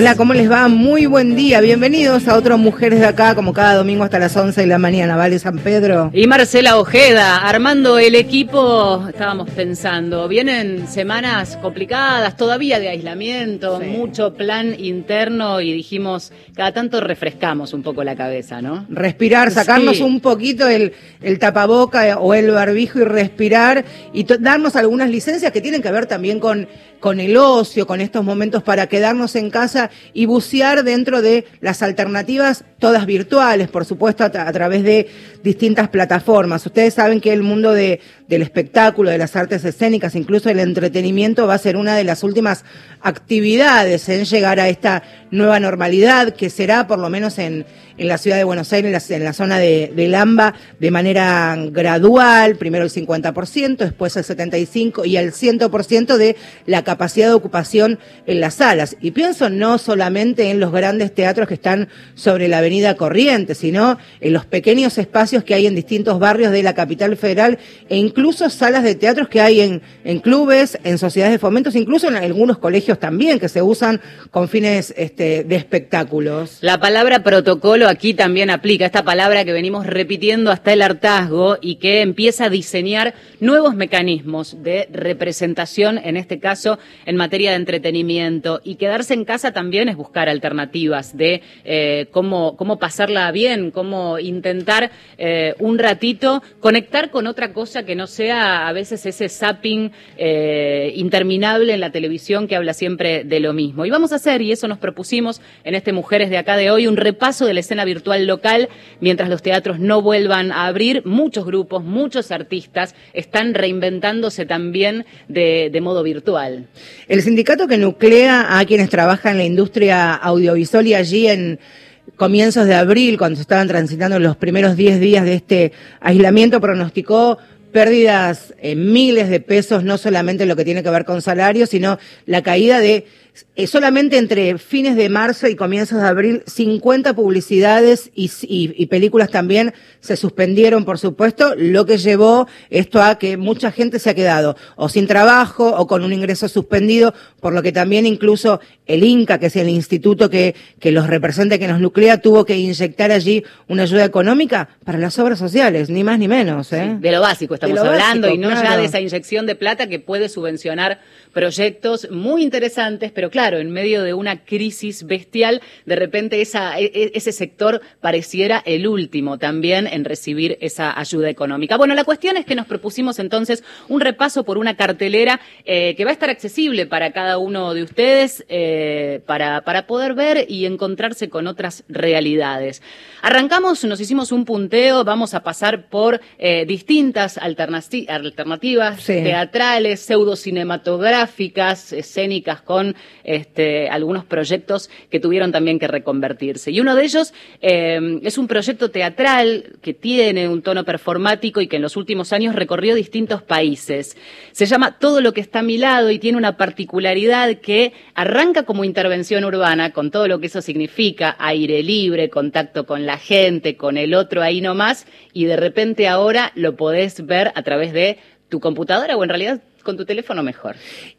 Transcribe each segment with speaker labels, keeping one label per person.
Speaker 1: Hola, ¿cómo les va? Muy buen día. Bienvenidos a otros Mujeres de Acá, como cada domingo hasta las 11 de la mañana, ¿vale, San Pedro?
Speaker 2: Y Marcela Ojeda, armando el equipo, estábamos pensando, vienen semanas complicadas todavía de aislamiento, mucho plan interno y dijimos, cada tanto refrescamos un poco la cabeza, ¿no?
Speaker 1: Respirar, sacarnos un poquito el, el, tapaboca o el barbijo y respirar y darnos algunas licencias que tienen que ver también con, con el ocio, con estos momentos para quedarnos en casa y bucear dentro de las alternativas, todas virtuales, por supuesto, a, través de distintas plataformas. Ustedes saben que el mundo de, del espectáculo, de las artes escénicas, incluso el entretenimiento, va a ser una de las últimas actividades en llegar a esta nueva normalidad, que será por lo menos en, en la ciudad de Buenos Aires, en la, zona de, de Lamba, de manera gradual, primero el 50%, después el 75% y el 100% de la capacidad de ocupación en las salas. Y pienso no solamente en los grandes teatros que están sobre la avenida Corrientes, sino en los pequeños espacios que hay en distintos barrios de la capital federal e incluso salas de teatros que hay en, en clubes, en sociedades de fomentos, incluso en algunos colegios también que se usan con fines este, de espectáculos.
Speaker 2: La palabra protocolo aquí también aplica, esta palabra que venimos repitiendo hasta el hartazgo y que empieza a diseñar nuevos mecanismos de representación, en este caso en materia de entretenimiento. Y quedarse en casa también es buscar alternativas de eh, cómo, cómo pasarla bien, cómo intentar eh, un ratito conectar con otra cosa que no sea a veces ese zapping eh, interminable en la televisión que habla siempre de lo mismo. Y vamos a hacer, y eso nos propusimos en este Mujeres de acá de hoy, un repaso de la escena virtual local mientras los teatros no vuelvan a abrir. Muchos grupos, muchos artistas están reinventándose también de, de modo virtual.
Speaker 1: El sindicato que nuclea a quienes trabajan en la industria audiovisual y allí en comienzos de abril, cuando estaban transitando los primeros 10 días de este aislamiento, pronosticó pérdidas en miles de pesos, no solamente lo que tiene que ver con salarios, sino la caída de eh, solamente entre fines de marzo y comienzos de abril, 50 publicidades y, y, películas también se suspendieron, por supuesto, lo que llevó esto a que mucha gente se ha quedado o sin trabajo o con un ingreso suspendido, por lo que también incluso el INCA, que es el instituto que, que los representa, que nos nuclea, tuvo que inyectar allí una ayuda económica para las obras sociales, ni más ni menos. ¿eh?
Speaker 2: de lo básico estamos hablando y no ya de esa inyección de plata que puede subvencionar proyectos muy interesantes, pero claro, en medio de una crisis bestial, de repente esa, e, e, ese sector pareciera el último también en recibir esa ayuda económica. Bueno, la cuestión es que nos propusimos entonces un repaso por una cartelera eh, que va a estar accesible para cada uno de ustedes eh, para, para poder ver y encontrarse con otras realidades. Arrancamos, nos hicimos un punteo, vamos a pasar por eh, distintas alternativas teatrales, pseudo cinematográficas, escénicas con este, algunos proyectos que tuvieron también que reconvertirse. Y uno de ellos eh, es un proyecto teatral que tiene un tono performático y que en los últimos años recorrió distintos países. Se llama Todo lo que está a mi lado y tiene una particularidad que arranca como intervención urbana, con todo lo que eso significa, aire libre, contacto con la gente, con el otro ahí nomás, y de repente ahora lo podés ver a través de tu computadora o en realidad con tu teléfono mejor.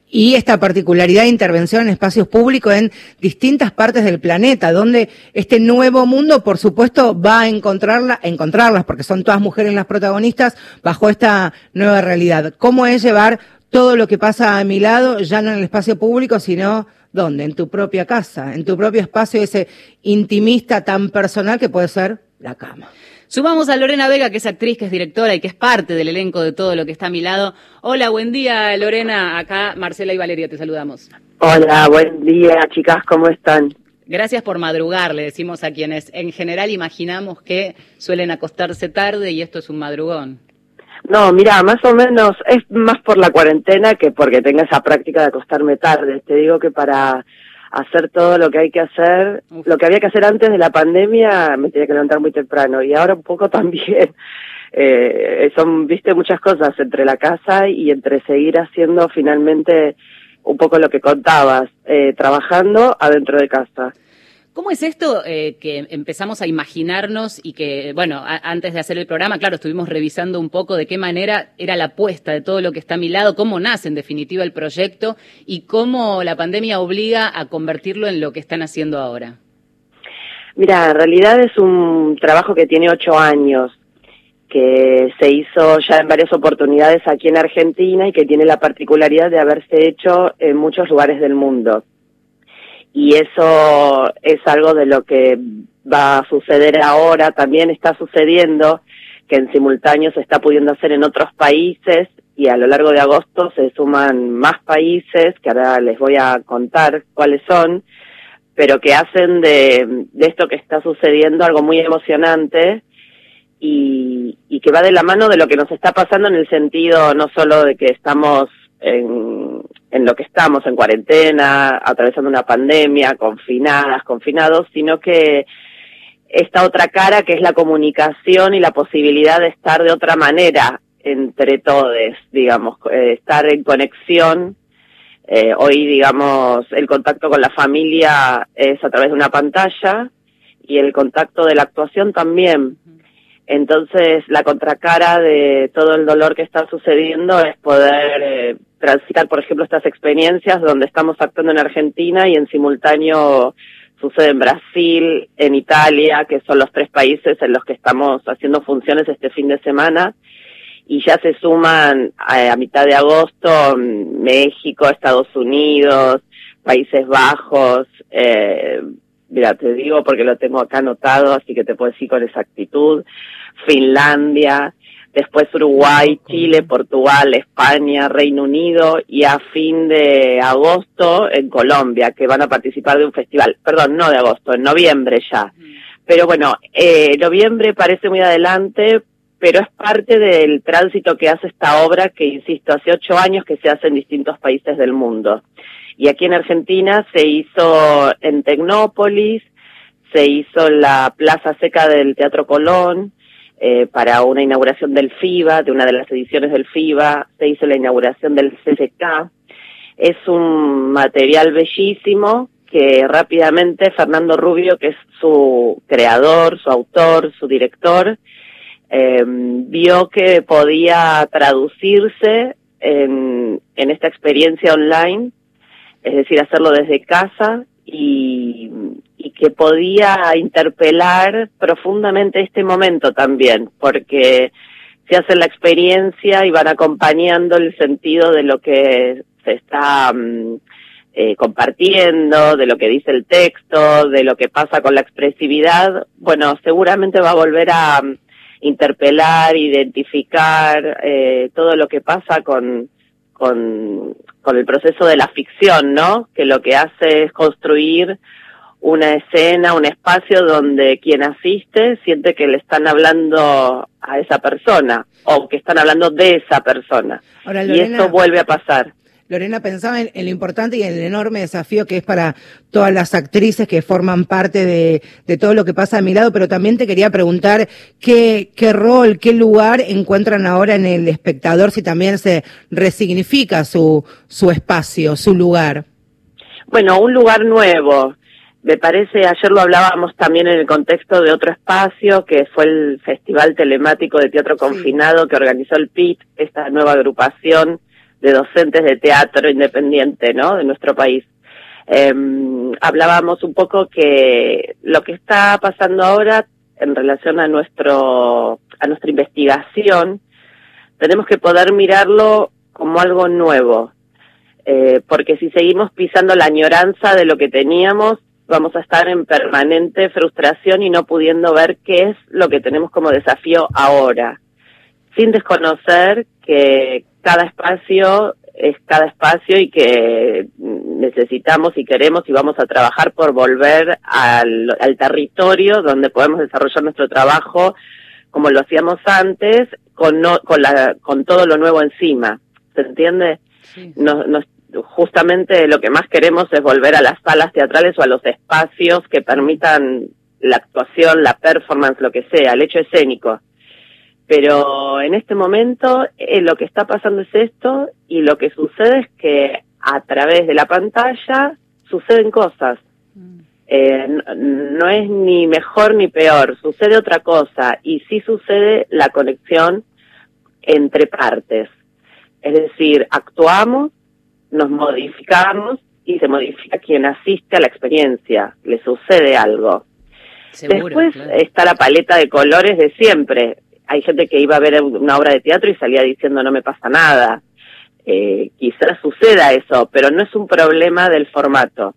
Speaker 1: Y esta particularidad de intervención en espacios públicos en distintas partes del planeta, donde este nuevo mundo, por supuesto, va a encontrarla, encontrarlas, porque son todas mujeres las protagonistas, bajo esta nueva realidad. ¿Cómo es llevar todo lo que pasa a mi lado, ya no en el espacio público, sino ¿Dónde? En tu propia casa, en tu propio espacio, ese intimista tan personal que puede ser la cama.
Speaker 2: Sumamos a Lorena Vega, que es actriz, que es directora y que es parte del elenco de todo lo que está a mi lado. Hola, buen día, Lorena. Acá Marcela y Valeria te saludamos.
Speaker 3: Hola, buen día, chicas, ¿cómo están?
Speaker 2: Gracias por madrugar, le decimos a quienes en general imaginamos que suelen acostarse tarde y esto es un madrugón.
Speaker 3: No, mira, más o menos es más por la cuarentena que porque tenga esa práctica de acostarme tarde. Te digo que para hacer todo lo que hay que hacer, lo que había que hacer antes de la pandemia, me tenía que levantar muy temprano y ahora un poco también. Eh, son, viste, muchas cosas entre la casa y entre seguir haciendo finalmente un poco lo que contabas, eh, trabajando adentro de casa.
Speaker 2: ¿Cómo es esto eh, que empezamos a imaginarnos y que, bueno, antes de hacer el programa, claro, estuvimos revisando un poco de qué manera era la apuesta de todo lo que está a mi lado, cómo nace en definitiva el proyecto y cómo la pandemia obliga a convertirlo en lo que están haciendo ahora?
Speaker 3: Mira, en realidad es un trabajo que tiene ocho años que se hizo ya en varias oportunidades aquí en Argentina y que tiene la particularidad de haberse hecho en muchos lugares del mundo. Y eso es algo de lo que va a suceder ahora, también está sucediendo, que en simultáneo se está pudiendo hacer en otros países y a lo largo de agosto se suman más países, que ahora les voy a contar cuáles son, pero que hacen de, esto que está sucediendo algo muy emocionante y, y que va de la mano de lo que nos está pasando en el sentido no solo de que estamos en, en lo que estamos, en cuarentena, atravesando una pandemia, confinadas, confinados, sino que esta otra cara que es la comunicación y la posibilidad de estar de otra manera entre todos, digamos, eh, estar en conexión. Eh, hoy, digamos, el contacto con la familia es a través de una pantalla y el contacto de la actuación también. Entonces, la contracara de todo el dolor que está sucediendo es poder eh, transitar, por ejemplo, estas experiencias donde estamos actuando en Argentina y en simultáneo sucede en Brasil, en Italia, que son los tres países en los que estamos haciendo funciones este fin de semana. Y ya se suman a, mitad de agosto México, Estados Unidos, Países Bajos, eh, mira, te digo porque lo tengo acá anotado, así que te puedo decir con exactitud, Finlandia, después Uruguay, Chile, Portugal, España, Reino Unido y a fin de agosto en Colombia, que van a participar de un festival, perdón, no de agosto, en noviembre ya. Pero bueno, eh, noviembre parece muy adelante, pero es parte del tránsito que hace esta obra que, insisto, hace ocho años que se hace en distintos países del mundo. Y aquí en Argentina se hizo en Tecnópolis, se hizo la Plaza Seca del Teatro Colón, eh, para una inauguración del FIBA, de una de las ediciones del FIBA, se hizo la inauguración del CCK. Es un material bellísimo que rápidamente Fernando Rubio, que es su creador, su autor, su director, eh, vio que podía traducirse en, esta experiencia online es decir, hacerlo desde casa y que podía interpelar profundamente este momento también, porque se hace la experiencia y van acompañando el sentido de lo que se está mm, eh, compartiendo, de lo que dice el texto, de lo que pasa con la expresividad, bueno, seguramente va a volver a mm, interpelar, identificar eh, todo lo que pasa con, con, con el proceso de la ficción, ¿no? Que lo que hace es construir una escena, un espacio donde quien asiste siente que le están hablando a esa persona o que están hablando de esa persona. y esto vuelve a pasar.
Speaker 1: Lorena, pensaba en, lo importante y en el enorme desafío que es para todas las actrices que forman parte de, de, todo lo que pasa a mi lado, pero también te quería preguntar qué, qué rol, qué lugar encuentran ahora en el espectador, si también se resignifica su, su espacio, su lugar.
Speaker 3: Bueno, un lugar nuevo. Me parece, ayer lo hablábamos también en el contexto de otro espacio, que fue el Festival Telemático de Teatro Confinado que organizó el PIT, esta nueva agrupación de docentes de teatro independiente, ¿no? De nuestro país. Em, hablábamos un poco que lo que está pasando ahora en relación a nuestro a nuestra investigación tenemos que poder mirarlo como algo nuevo eh, porque si seguimos pisando la añoranza de lo que teníamos vamos a estar en permanente frustración y no pudiendo ver qué es lo que tenemos como desafío ahora sin desconocer que cada espacio es cada espacio y que necesitamos y queremos y vamos a trabajar por volver al, territorio donde podemos desarrollar nuestro trabajo como lo hacíamos antes, con, con, la, con todo lo nuevo encima. ¿Se entiende? Justamente lo que más queremos es volver a las salas teatrales o a los espacios que permitan la actuación, la performance, lo que sea, el hecho escénico. Pero en este momento eh, lo que está pasando es esto y lo que sucede es que a través de la pantalla suceden cosas. Mm. eh, no es ni mejor ni peor, sucede otra cosa y sí sucede la conexión entre partes. Es decir, actuamos, nos modificamos y se modifica quien asiste a la experiencia, le sucede algo. Después está la paleta de colores de siempre. Hay gente que iba a ver una obra de teatro y salía diciendo no me pasa nada. Eh, quizás suceda eso, pero no es un problema del formato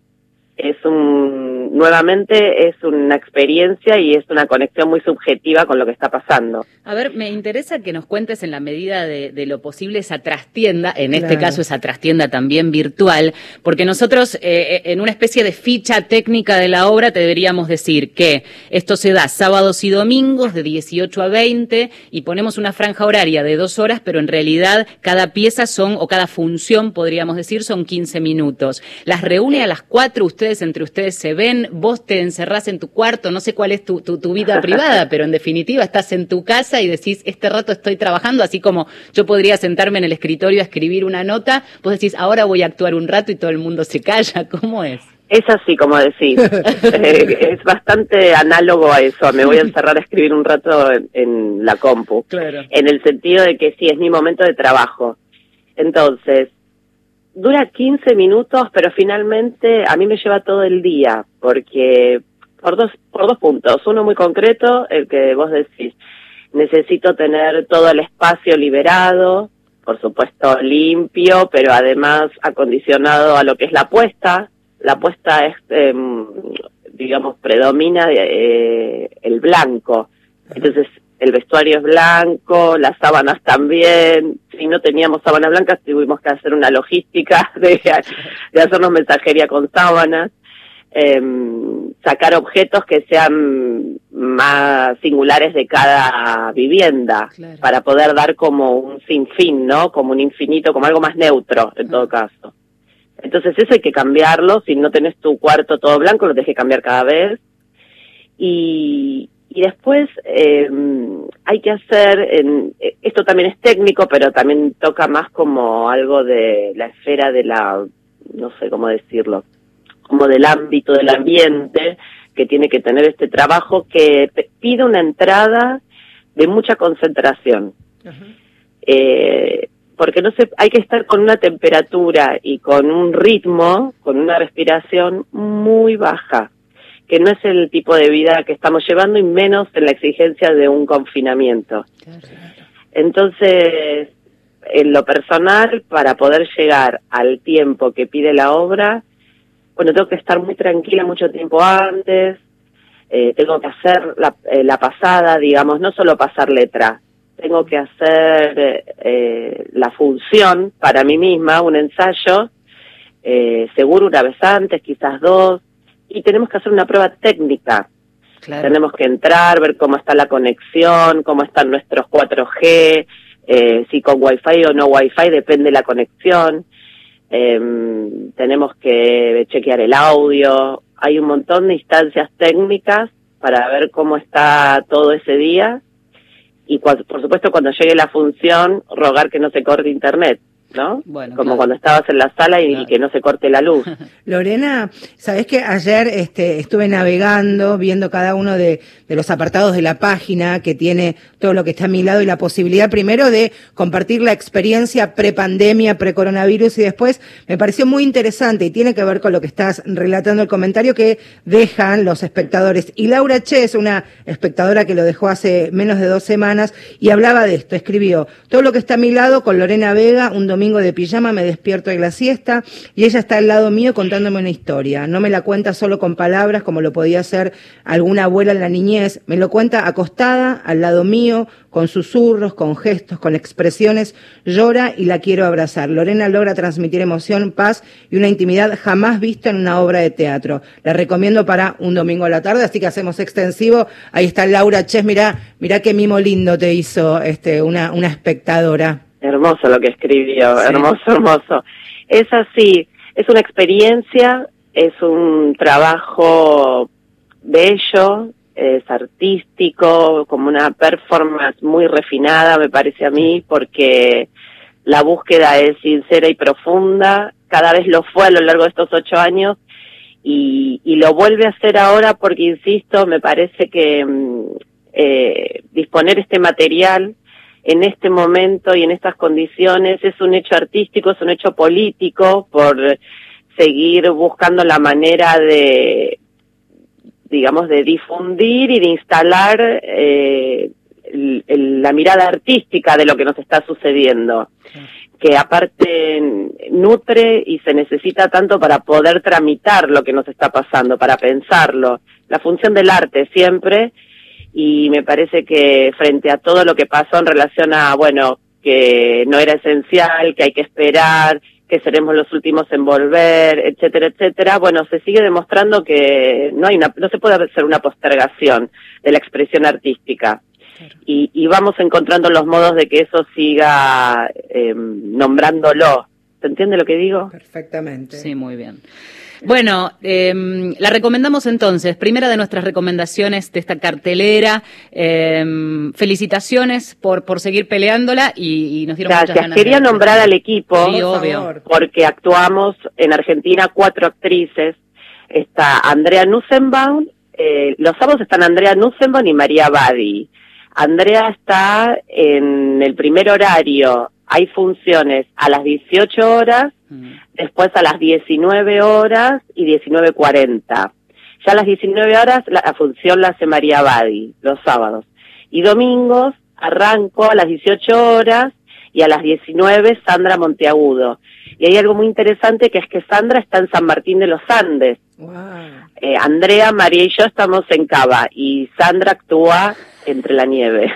Speaker 3: es un nuevamente es una experiencia y es una conexión muy subjetiva con lo que está pasando.
Speaker 2: A ver, me interesa que nos cuentes en la medida de, lo posible esa trastienda, en este caso esa trastienda también virtual, porque nosotros eh, eh, en una especie de ficha técnica de la obra te deberíamos decir que esto se da sábados y domingos de 18 a 20 y ponemos una franja horaria de dos horas, pero en realidad cada pieza son, o cada función podríamos decir, son 15 minutos. Las reúne a las cuatro usted entre ustedes se ven, vos te encerrás en tu cuarto, no sé cuál es tu, tu, vida privada, pero en definitiva estás en tu casa y decís, este rato estoy trabajando, así como yo podría sentarme en el escritorio a escribir una nota, vos decís, ahora voy a actuar un rato y todo el mundo se calla, ¿cómo es?
Speaker 3: Es así como decís, eh, es bastante análogo a eso, me voy a encerrar a escribir un rato en, la compu, en el sentido de que sí, es mi momento de trabajo. Entonces, dura 15 minutos, pero finalmente a mí me lleva todo el día, porque por dos, por dos puntos. Uno muy concreto, el que vos decís, necesito tener todo el espacio liberado, por supuesto limpio, pero además acondicionado a lo que es la puesta. La puesta es, em, digamos, predomina eh, el blanco. Entonces el vestuario es blanco, las sábanas también. Si no teníamos sábanas blancas, tuvimos que hacer una logística de, de hacernos mensajería con sábanas. Em, sacar objetos que sean más singulares de cada vivienda para poder dar como un sinfín, ¿no? Como un infinito, como algo más neutro en todo caso. Entonces eso hay que cambiarlo, si no tenés tu cuarto todo blanco lo tienes que cambiar cada vez. Y, y después eh, hay que hacer, en, esto también es técnico, pero también toca más como algo de la esfera de la, no sé cómo decirlo, como del ámbito del ambiente que tiene que tener este trabajo que pide una entrada de mucha concentración. Eh, porque no se, hay que estar con una temperatura y con un ritmo, con una respiración muy baja que no es el tipo de vida que estamos llevando y menos en la exigencia de un confinamiento. Entonces, en lo personal, para poder llegar al tiempo que pide la obra, bueno, tengo que estar muy tranquila mucho tiempo antes, eh, tengo que hacer la, eh, la, pasada, digamos, no solo pasar letra, tengo que hacer eh, la función para mí misma, un ensayo, seguro una vez antes, quizás dos, y tenemos que hacer una prueba técnica. Tenemos que entrar, ver cómo está la conexión, cómo están nuestros 4G, eh, si con Wi-Fi o no Wi-Fi, depende la conexión. Em, tenemos que chequear el audio. Hay un montón de instancias técnicas para ver cómo está todo ese día. Y por supuesto, cuando llegue la función, rogar que no se corte internet. ¿No? Bueno, Como cuando estabas en la sala y, que no se corte la luz.
Speaker 1: Lorena, sabes que ayer este, estuve navegando, viendo cada uno de, de, los apartados de la página que tiene todo lo que está a mi lado y la posibilidad primero de compartir la experiencia pre-pandemia, pre-coronavirus y después me pareció muy interesante y tiene que ver con lo que estás relatando el comentario que dejan los espectadores. Y Laura Che es una espectadora que lo dejó hace menos de dos semanas y hablaba de esto, escribió todo lo que está a mi lado con Lorena Vega, un domingo de pijama me despierto de la siesta y ella está al lado mío contándome una historia. No me la cuenta solo con palabras como lo podía hacer alguna abuela en la niñez, me lo cuenta acostada al lado mío, con susurros, con gestos, con expresiones, llora y la quiero abrazar. Lorena logra transmitir emoción, paz y una intimidad jamás vista en una obra de teatro. La recomiendo para un domingo a la tarde, así que hacemos extensivo. Ahí está Laura Ches, mira, mira qué mimo lindo te hizo este, una, una espectadora.
Speaker 3: Hermoso lo que escribió, hermoso, hermoso. Es así, es una experiencia, es un trabajo bello, es artístico, como una performance muy refinada, me parece a mí, porque la búsqueda es sincera y profunda, cada vez lo fue a lo largo de estos ocho años, y, y, lo vuelve a hacer ahora porque, insisto, me parece que mm, eh, disponer este material en este momento y en estas condiciones es un hecho artístico, es un hecho político por seguir buscando la manera de, digamos, de difundir y de instalar eh, la mirada artística de lo que nos está sucediendo que aparte nutre y se necesita tanto para poder tramitar lo que nos está pasando, para pensarlo. La función del arte siempre, y me parece que frente a todo lo que pasó en relación a, bueno, que no era esencial, que hay que esperar, que seremos los últimos en volver, etcétera, etcétera, bueno, se sigue demostrando que no hay una, no se puede hacer una postergación de la expresión artística y, vamos encontrando los modos de que eso siga em, nombrándolo. ¿Se entiende lo que digo?
Speaker 1: Perfectamente.
Speaker 2: Sí, muy bien. Bueno, em, la recomendamos entonces, primera de nuestras recomendaciones de esta cartelera. Em, felicitaciones por, por seguir peleándola y, nos dieron
Speaker 3: Gracias.
Speaker 2: muchas ganas.
Speaker 3: Quería nombrar al equipo, obvio. porque actuamos en Argentina cuatro actrices. Está Andrea Nussenbaum, eh, los sábados están Andrea Nussenbaum y María Badi. Andrea está en el primer horario, hay funciones a las 18 horas, mm. después a las 19 horas y 19.40. Ya a las 19 horas la, función la hace María Badi, los sábados. Y domingos arranco a las 18 horas y a las 19 Sandra Monteagudo. Y hay algo muy interesante que es que Sandra está en San Martín de los Andes. Eh, Andrea, María y yo estamos en Cava y Sandra actúa entre la nieve.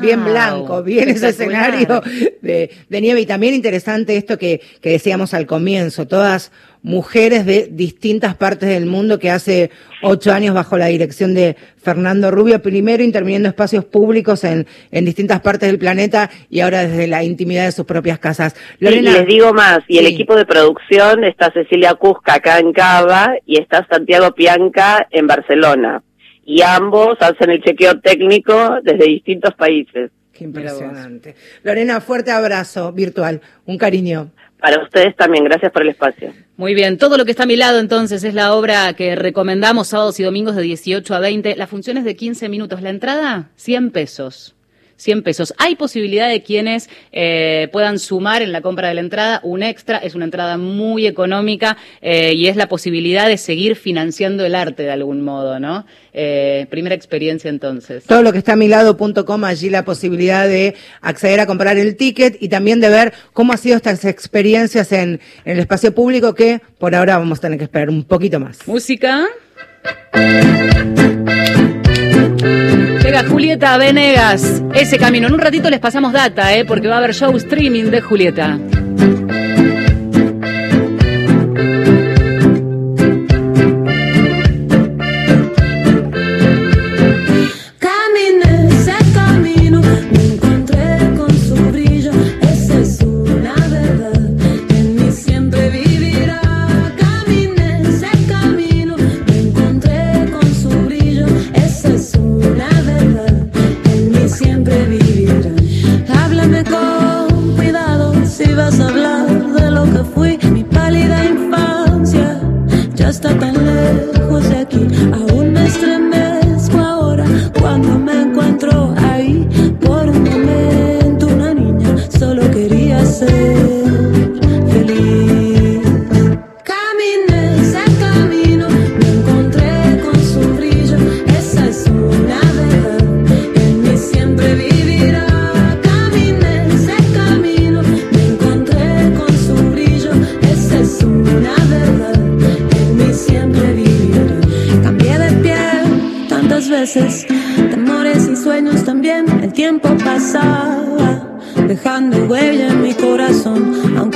Speaker 1: Bien blanco, bien ese escenario de, nieve. Y también interesante esto que, que decíamos al comienzo, todas mujeres de distintas partes del mundo que hace ocho años bajo la dirección de Fernando Rubio, primero interviniendo espacios públicos en, en distintas partes del planeta y ahora desde la intimidad de sus propias casas.
Speaker 3: Lorena, y les digo más, y el equipo de producción está Cecilia Cusca acá en Cava y está Santiago Pianca en Barcelona y ambos hacen el chequeo técnico desde distintos países.
Speaker 1: Qué impresionante. Lorena, fuerte abrazo virtual, un cariño.
Speaker 3: Para ustedes también, gracias por el espacio.
Speaker 2: Muy bien, todo lo que está a mi lado entonces es la obra que recomendamos sábados y domingos de 18 a 20. La función es de 15 minutos. La entrada, 100 pesos. 100 pesos. Hay posibilidad de quienes eh, puedan sumar en la compra de la entrada un extra. Es una entrada muy económica eh, y es la posibilidad de seguir financiando el arte de algún modo, ¿no? Eh, primera experiencia entonces.
Speaker 1: Todo lo que está a mi lado.com, allí la posibilidad de acceder a comprar el ticket y también de ver cómo han sido estas experiencias en, en el espacio público que por ahora vamos a tener que esperar un poquito más.
Speaker 2: Música. Llega Julieta Venegas, ese camino. En un ratito les pasamos data, ¿eh? porque va a haber show streaming de Julieta.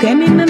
Speaker 2: Seminar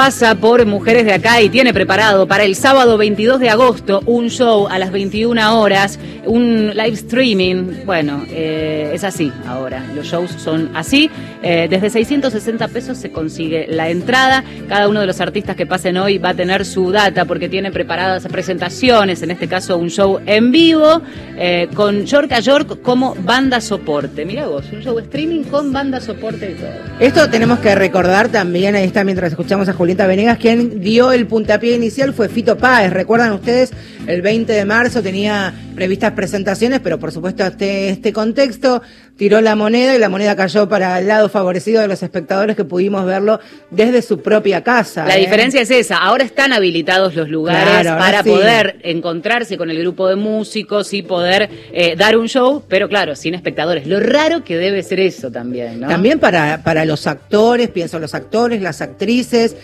Speaker 2: pasa por Mujeres de Acá y tiene preparado para el sábado 22 de agosto un show a las 21 horas, un live streaming. Bueno, eh, es así ahora, los shows son así. Eh, desde 660 pesos se consigue la entrada. Cada uno de los artistas que pasen hoy va a tener su data porque tiene preparadas presentaciones, en este caso un show en vivo, eh, con York a York como banda soporte. Mira vos, un show streaming con banda soporte y todo.
Speaker 1: Esto tenemos que recordar también, ahí está mientras escuchamos a Julieta Venegas, quien dio el puntapié inicial fue Fito Páez. Recuerdan ustedes, el 20 de marzo tenía previstas presentaciones, pero por supuesto este, este contexto tiró la moneda y la moneda cayó para el lado favorecido de los espectadores que pudimos verlo desde su propia casa.
Speaker 2: La
Speaker 1: ¿eh?
Speaker 2: diferencia es esa, ahora están habilitados los lugares
Speaker 1: Claro,
Speaker 2: para
Speaker 1: sí.
Speaker 2: poder encontrarse con el grupo de músicos y poder eh, dar un show, pero claro, sin espectadores. Lo raro que debe ser eso también, ¿no?
Speaker 1: También para, para los actores, pienso los actores, las actrices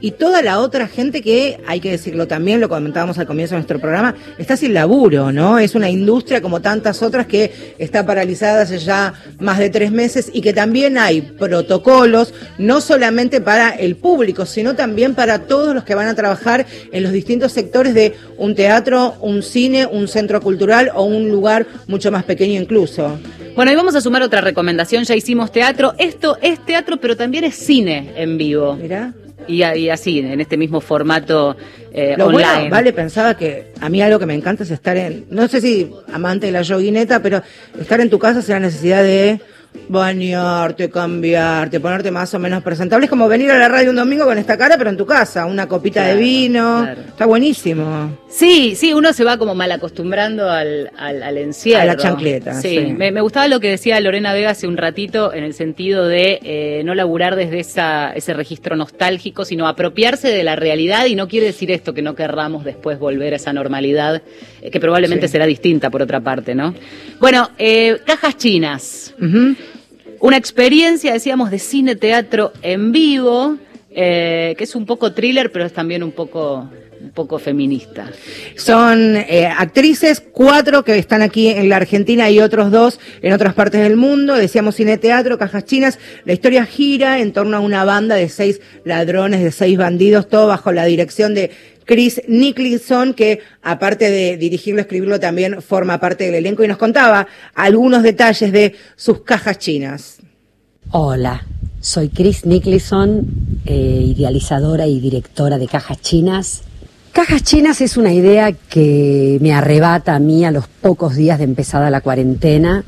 Speaker 1: y toda la otra gente que, hay que decirlo también, lo comentábamos al comienzo de nuestro programa, está sin laburo, ¿no? Es una industria como tantas otras que está paralizada hace ya más de tres meses y que también hay protocolos, no solamente para el público, sino también para todos los que van a trabajar en los distintos sectores de un teatro, un cine, un centro cultural o un lugar mucho más pequeño incluso.
Speaker 2: Bueno, y vamos a sumar otra recomendación, ya hicimos teatro. Esto es teatro, pero también es cine en vivo.
Speaker 1: Mirá.
Speaker 2: Y, y así, en este mismo formato eh,
Speaker 1: Lo
Speaker 2: online.
Speaker 1: bueno, vale, pensaba que a mí algo que me encanta es estar en, no sé si amante de la yoguineta, pero estar en tu casa sin la necesidad de bañarte, cambiarte, ponerte más o menos presentable. Es como venir a la radio un domingo con esta cara, pero en tu casa, una copita
Speaker 2: Claro,
Speaker 1: de vino.
Speaker 2: claro.
Speaker 1: Está buenísimo.
Speaker 2: Sí, sí, uno se va como mal acostumbrando al, al, al encierro.
Speaker 1: A la chancleta,
Speaker 2: Sí,
Speaker 1: sí.
Speaker 2: Me, me gustaba lo que decía Lorena Vega hace un ratito en el sentido de eh, no laburar desde esa, ese registro nostálgico, sino apropiarse de la realidad y no quiere decir esto que no querramos después volver a esa normalidad, eh, que probablemente
Speaker 1: Sí.
Speaker 2: será distinta por otra parte, ¿no? Bueno, eh, cajas chinas. Una experiencia, decíamos, de cine, teatro en vivo, eh, que es un poco thriller, pero es también un poco, un poco feminista.
Speaker 1: Son eh, actrices, cuatro que están aquí en la Argentina y otros dos en otras partes del mundo. Decíamos cine teatro, cajas chinas. La historia gira en torno a una banda de seis ladrones, de seis bandidos, todo bajo la dirección de Chris Nicholson, que aparte de dirigirlo, escribirlo, también forma parte del elenco y nos contaba algunos detalles de sus cajas chinas.
Speaker 4: Hola, soy Chris Nicholson, eh, idealizadora y directora de Cajas Chinas. Cajas Chinas es una idea que me arrebata a mí a los pocos días de empezada la cuarentena,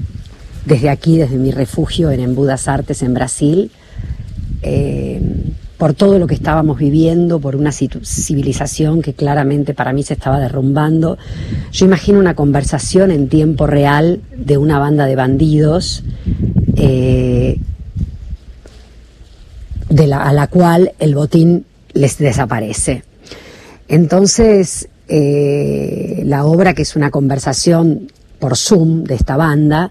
Speaker 4: desde aquí, desde mi refugio en Embudas Artes, en Brasil, eh, por todo lo que estábamos viviendo, por una civilización que claramente para mí se estaba derrumbando. Yo imagino una conversación en tiempo real de una banda de bandidos. eh, a la cual el botín les desaparece. Entonces, eh, la obra, que es una conversación por Zoom de esta banda,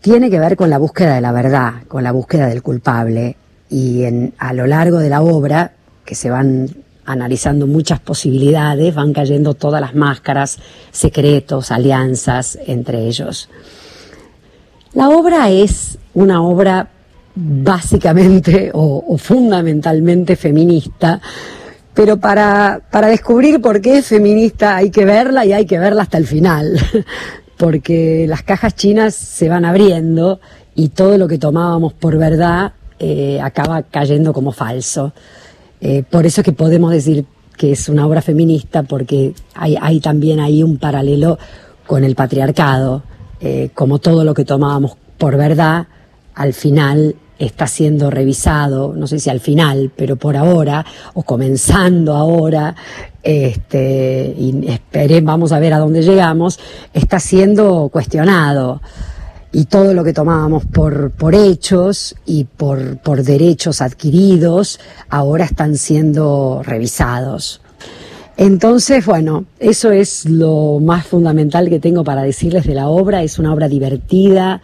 Speaker 4: tiene que ver con la búsqueda de la verdad, con la búsqueda del culpable. Y en, a lo largo de la obra, que se van analizando muchas posibilidades, van cayendo todas las máscaras, secretos, alianzas entre ellos. La obra es una obra básicamente o, o fundamentalmente feminista, pero para, para descubrir por qué es feminista hay que verla y hay que verla hasta el final, porque las cajas chinas se van abriendo y todo lo que tomábamos por verdad eh, acaba cayendo como falso. Eh, por eso es que podemos decir que es una obra feminista, porque hay, también ahí un paralelo con el patriarcado, eh, como todo lo que tomábamos por verdad, al final está siendo revisado, no sé si al final, pero por ahora, o comenzando ahora, este, vamos a ver a dónde llegamos, está siendo cuestionado y todo lo que tomábamos por, por hechos y por, por derechos adquiridos ahora están siendo revisados. Entonces, bueno, eso es lo más fundamental que tengo para decirles de la obra. Es una obra divertida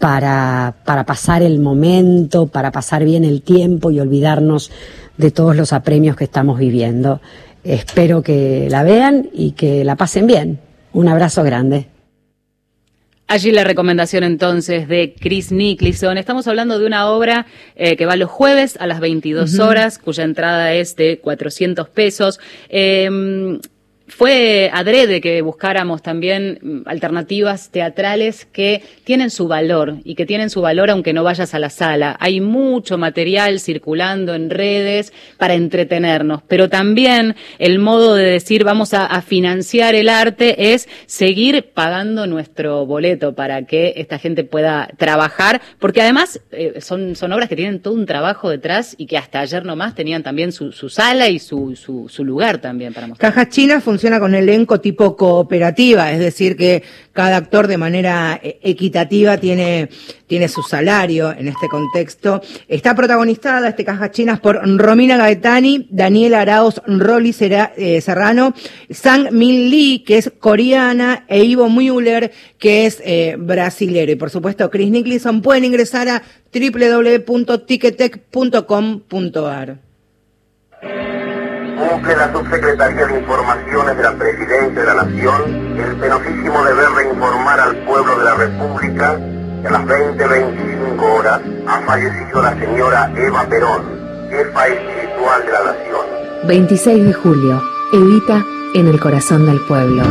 Speaker 4: para, para pasar el momento, para pasar bien el tiempo y olvidarnos de todos los apremios que estamos viviendo. Espero que la vean y que la pasen bien. Un abrazo grande.
Speaker 2: Allí la recomendación entonces de Chris Nicholson. Estamos hablando de una obra eh, que va los jueves a las 22 horas, cuya entrada es de 400 pesos. Eh, fue adrede que buscáramos también mm, alternativas teatrales que tienen su valor y que tienen su valor aunque no vayas a la sala. Hay mucho material circulando en redes para entretenernos, pero también el modo de decir vamos a, financiar el arte es seguir pagando nuestro boleto para que esta gente pueda trabajar, porque además eh, son, son obras que tienen todo un trabajo detrás y que hasta ayer nomás tenían también su, su sala y su, su, su lugar también para mostrar.
Speaker 1: Cajas Chinas funciona con elenco tipo cooperativa, es decir, que cada actor de manera eh, equitativa tiene, tiene su salario en este contexto. Está protagonizada este Cajas Chinas por Romina Gaetani, Daniel Arauz Rolly eh, Serrano, Sang Min Lee, que es coreana, e Ivo Müller, que es eh, brasilero. Y por supuesto, Chris Nicholson. Pueden ingresar a www.ticketek.com.ar.
Speaker 5: Cumple la Subsecretaría de Informaciones de la Presidencia de la Nación el penosísimo deber de informar al pueblo de la República que a las 20.25 horas ha fallecido la señora Eva Perón, jefa espiritual de la Nación.
Speaker 6: 26 de julio. Evita en el corazón del pueblo.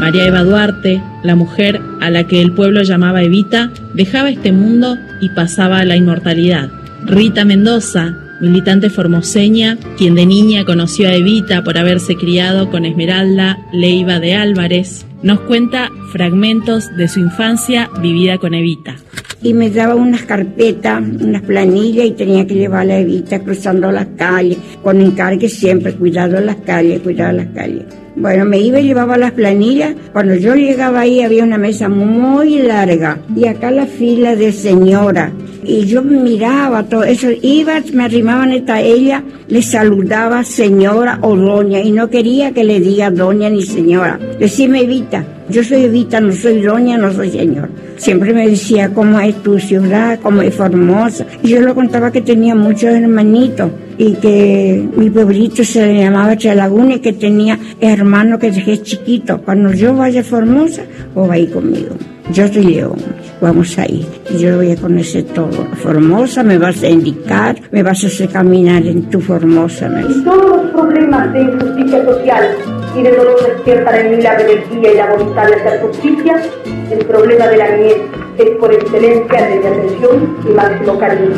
Speaker 7: María Eva Duarte, la mujer a la que el pueblo llamaba Evita, dejaba este mundo y pasaba a la inmortalidad. Rita Mendoza, militante formoseña, quien de niña conoció a Evita por haberse criado con Esmeralda Leiva de Álvarez, nos cuenta fragmentos de su infancia vivida con Evita.
Speaker 8: y me daba unas carpetas, unas planillas y tenía que llevar a Evita cruzando las calles, con encargue siempre, cuidado las calles, cuidado las calles. Bueno, me iba y llevaba las planillas. Cuando yo llegaba ahí había una mesa muy larga y acá la fila de señora. Y yo miraba todo eso, iba, me arrimaban hasta ella, le saludaba señora o doña y no quería que le diga doña ni señora. Decime Evita, yo soy Evita, no soy doña, no soy señor. Siempre me decía cómo es tu ciudad, cómo es Formosa. Y yo le contaba que tenía muchos hermanitos y que mi pueblito se llamaba Chalaguna y que tenía hermanos que dejé chiquito. Cuando yo vaya a Formosa, vos va a ir conmigo. Yo soy León, vamos a ir. Y yo voy a conocer todo. Formosa me vas a indicar, me vas a hacer caminar en tu Formosa. Me dice.
Speaker 9: Todos los problemas de injusticia social y de dolor despiertan en mí la rebeldía y la voluntad de hacer justicia, el problema de la niñez es por excelencia de mi atención y máximo cariño.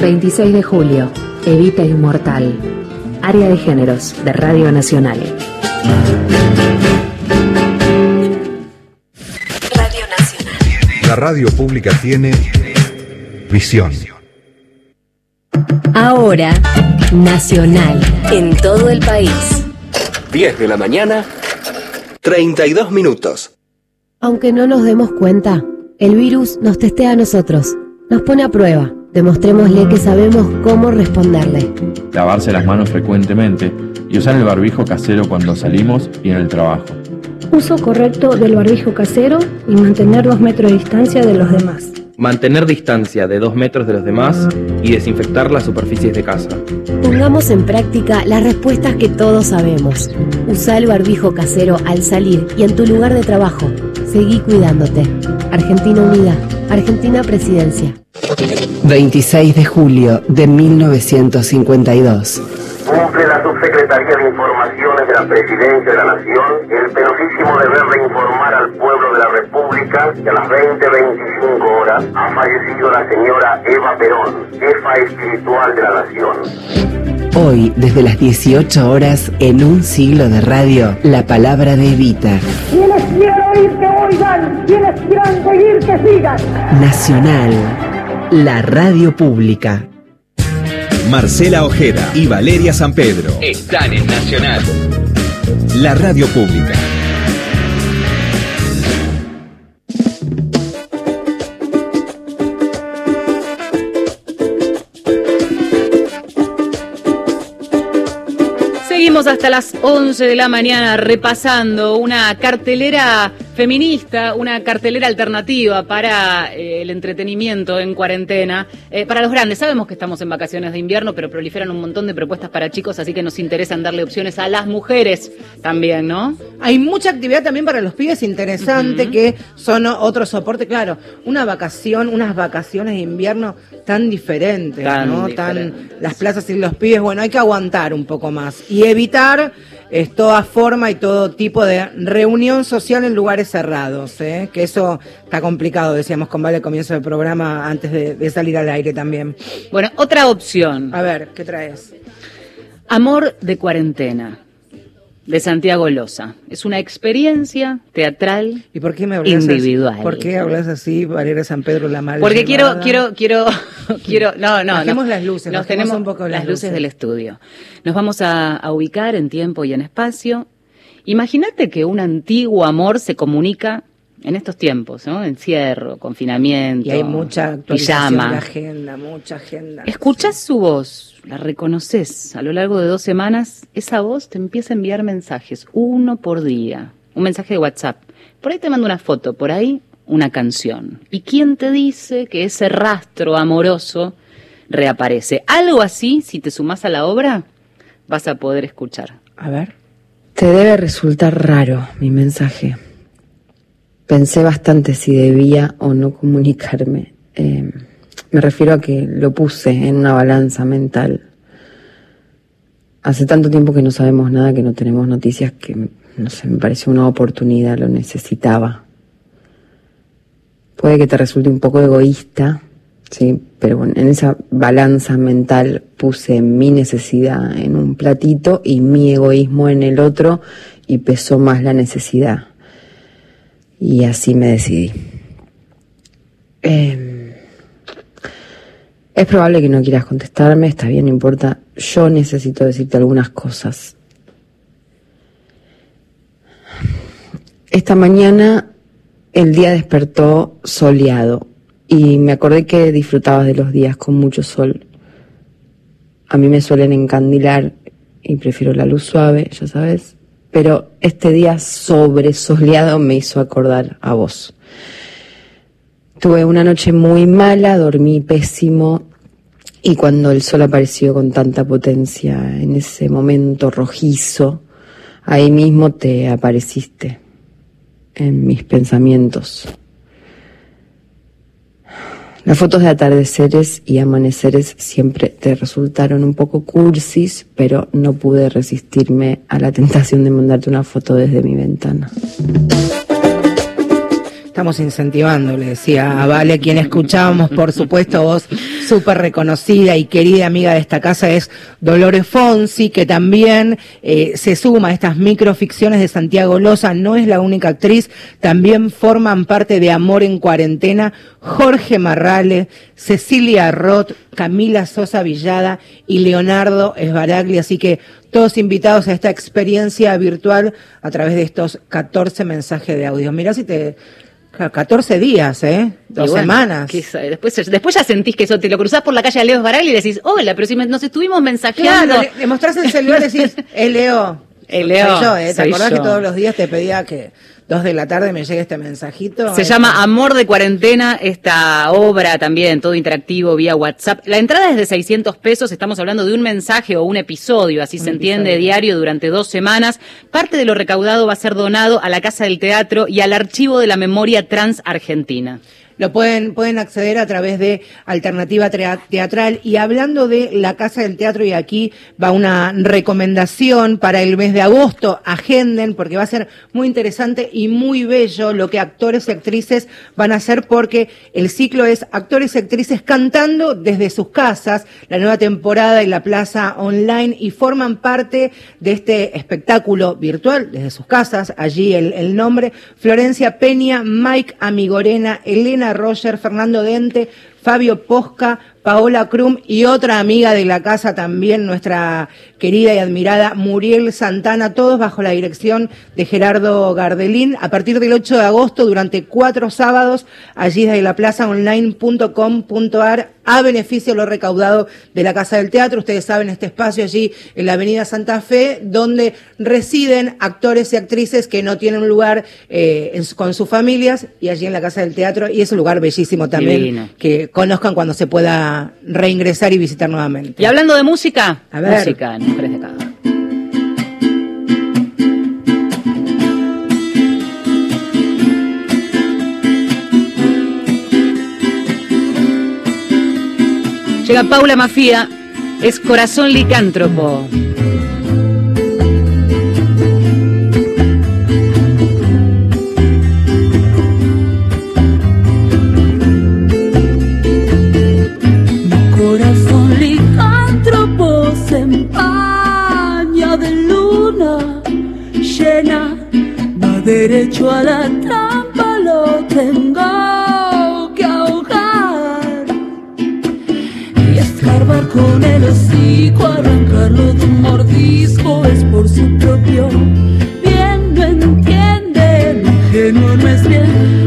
Speaker 6: 26 de julio. Evita Inmortal. Área de Géneros de
Speaker 10: Radio Nacional.
Speaker 11: La radio pública tiene visión.
Speaker 6: Ahora, Nacional. En todo el país.
Speaker 12: 10 de la mañana, 32 minutos.
Speaker 13: Aunque no nos demos cuenta, el virus nos testea a nosotros, nos pone a prueba. Demostrémosle que sabemos cómo responderle.
Speaker 14: lavarse las manos frecuentemente y usar el barbijo casero cuando salimos y en el trabajo.
Speaker 15: Uso correcto del barbijo casero y mantener dos metros de distancia de los demás.
Speaker 16: Mantener distancia de dos metros de los demás y desinfectar las superficies de casa.
Speaker 13: Pongamos en práctica las respuestas que todos sabemos. Usa el barbijo casero al salir y en tu lugar de trabajo. Seguí cuidándote. Argentina Unida. Argentina Presidencia.
Speaker 17: 26 de julio de 1952.
Speaker 5: Cumple la Subsecretaría de Informaciones de la Presidencia de la Nación el penosísimo deber de informar al pueblo de la República que a las 20.25 horas ha fallecido la señora Eva Perón, jefa espiritual de la Nación.
Speaker 17: Hoy, desde las 18 horas, en un siglo de radio, la palabra de Evita.
Speaker 9: Quienes quieran oír que oigan, quienes quieran seguir que sigan.
Speaker 17: Nacional. La radio pública.
Speaker 18: Marcela Ojeda y Valeria San Pedro.
Speaker 12: Están en Nacional.
Speaker 18: La radio pública.
Speaker 2: Seguimos hasta las 11 de la mañana repasando una cartelera feminista, una cartelera alternativa para eh, el entretenimiento en cuarentena. Eh, para los grandes, sabemos que estamos en vacaciones de invierno, pero proliferan un montón de propuestas para chicos, así que nos interesan darle opciones a las mujeres también, ¿no?
Speaker 1: Hay mucha actividad también para los pibes interesante que son otro soporte, claro, una vacación, unas vacaciones de invierno tan diferentes,
Speaker 2: Tan
Speaker 1: ¿no?
Speaker 2: diferentes.
Speaker 1: Tan las plazas y los pibes, bueno, hay que aguantar un poco más y evitar eh, toda forma y todo tipo de reunión social en lugares cerrados, ¿eh? que eso está complicado, decíamos con Vale al comienzo del programa antes de, de salir al aire también.
Speaker 2: Bueno, otra opción.
Speaker 1: A ver, ¿qué traes?
Speaker 2: Amor de cuarentena, de Santiago Loza. Es una experiencia teatral
Speaker 1: ¿Y por qué me hablas
Speaker 2: individual.
Speaker 1: Así? ¿Por qué hablas así, Valeria San Pedro la mal
Speaker 2: Porque quiero,
Speaker 1: llevada?
Speaker 2: quiero, quiero, quiero, no, no,
Speaker 1: Bajemos
Speaker 2: no.
Speaker 1: las luces,
Speaker 2: Nos tenemos
Speaker 1: un poco
Speaker 2: las
Speaker 1: las
Speaker 2: luces
Speaker 1: luces.
Speaker 2: del estudio. Nos vamos a, a ubicar en tiempo y en espacio. Imagínate que un antiguo amor se comunica en estos tiempos, ¿no? Encierro, confinamiento,
Speaker 1: Y hay mucha actualización
Speaker 2: pijama.
Speaker 1: de agenda, mucha agenda.
Speaker 2: Escuchás su voz, la reconoces a lo largo de dos semanas, esa voz te empieza a enviar mensajes, uno por día, un mensaje de WhatsApp. Por ahí te manda una foto, por ahí una canción. ¿Y quién te dice que ese rastro amoroso reaparece? Algo así, si te sumás a la obra, vas a poder escuchar.
Speaker 1: A ver.
Speaker 10: Te debe resultar raro mi mensaje. Pensé bastante si debía o no comunicarme. Eh, me refiero a que lo puse en una balanza mental. Hace tanto tiempo que no sabemos nada, que no tenemos noticias, que no sé, me pareció una oportunidad, lo necesitaba. Puede que te resulte un poco egoísta, sí, pero bueno, en esa balanza mental puse mi necesidad en un platito y mi egoísmo en el otro y pesó más la necesidad. Y así me decidí. Eh, es probable que no quieras contestarme, está bien, no importa. Yo necesito decirte algunas cosas. Esta mañana el día despertó soleado y me acordé que disfrutabas de los días con mucho sol. A mí me suelen encandilar y prefiero la luz suave, ya sabes, pero este día sobresoleado me hizo acordar a vos. Tuve una noche muy mala, dormí pésimo y cuando el sol apareció con tanta potencia en ese momento rojizo, ahí mismo te apareciste en mis pensamientos. Las fotos de atardeceres y amaneceres siempre te resultaron un poco cursis, pero no pude resistirme a la tentación de mandarte una foto desde mi ventana.
Speaker 1: Estamos incentivando, le decía a Vale, quien escuchábamos, por supuesto, voz súper reconocida y querida amiga de esta casa es Dolores Fonsi, que también eh, se suma a estas microficciones de Santiago Loza, no es la única actriz, también forman parte de Amor en Cuarentena, Jorge Marrale, Cecilia Roth, Camila Sosa Villada y Leonardo Esbaragli, así que todos invitados a esta experiencia virtual a través de estos 14 mensajes de audio. Mirá si te... Claro, 14 días, ¿eh? Dos
Speaker 2: bueno,
Speaker 1: semanas.
Speaker 2: ¿qué sa- después, después ya sentís que eso te lo cruzás por la calle a Leo Baragli y decís, hola, pero si me- nos estuvimos mensajeando.
Speaker 1: Claro, le, le mostrás el celular y decís, eh, Leo.
Speaker 2: Eh, Leo,
Speaker 1: Soy yo, ¿eh? ¿Te
Speaker 2: soy
Speaker 1: acordás
Speaker 2: yo.
Speaker 1: que todos los días te pedía que dos de la tarde me llegue este mensajito?
Speaker 2: Se llama Amor de Cuarentena, esta obra también, todo interactivo vía WhatsApp. La entrada es de 600 pesos, estamos hablando de un mensaje o un episodio, así se entiende, diario durante dos semanas. Parte de lo recaudado va a ser donado a la Casa del Teatro y al Archivo de la Memoria Trans Argentina.
Speaker 1: Lo pueden, pueden acceder a través de Alternativa Teatral. Y hablando de la Casa del Teatro, y aquí va una recomendación para el mes de agosto, agenden, porque va a ser muy interesante y muy bello lo que actores y actrices van a hacer, porque el ciclo es actores y actrices cantando desde sus casas, la nueva temporada en la plaza online, y forman parte de este espectáculo virtual desde sus casas. Allí el, el nombre, Florencia Peña, Mike Amigorena, Elena Roger, Fernando Dente, Fabio Posca, Paola Krum y otra amiga de la casa también, nuestra querida y admirada Muriel Santana, todos bajo la dirección de Gerardo Gardelín, a partir del 8 de agosto durante cuatro sábados, allí desde la plazaonline.com.ar a beneficio de lo recaudado de la Casa del Teatro. Ustedes saben, este espacio allí en la Avenida Santa Fe, donde residen actores y actrices que no tienen un lugar eh, en con sus familias y allí en la Casa del Teatro. Y es un lugar bellísimo también
Speaker 2: Divino.
Speaker 1: que conozcan cuando se pueda reingresar y visitar nuevamente.
Speaker 2: Y hablando de música,
Speaker 1: A ver.
Speaker 2: música en Mujeres de Cada. Llega Paula Mafía, es corazón licántropo.
Speaker 19: Derecho a la trampa, lo tengo que ahogar. Y escarbar con el hocico, arrancarlo de un mordisco, es por su propio bien, no entiende, lo ingenuo no es bien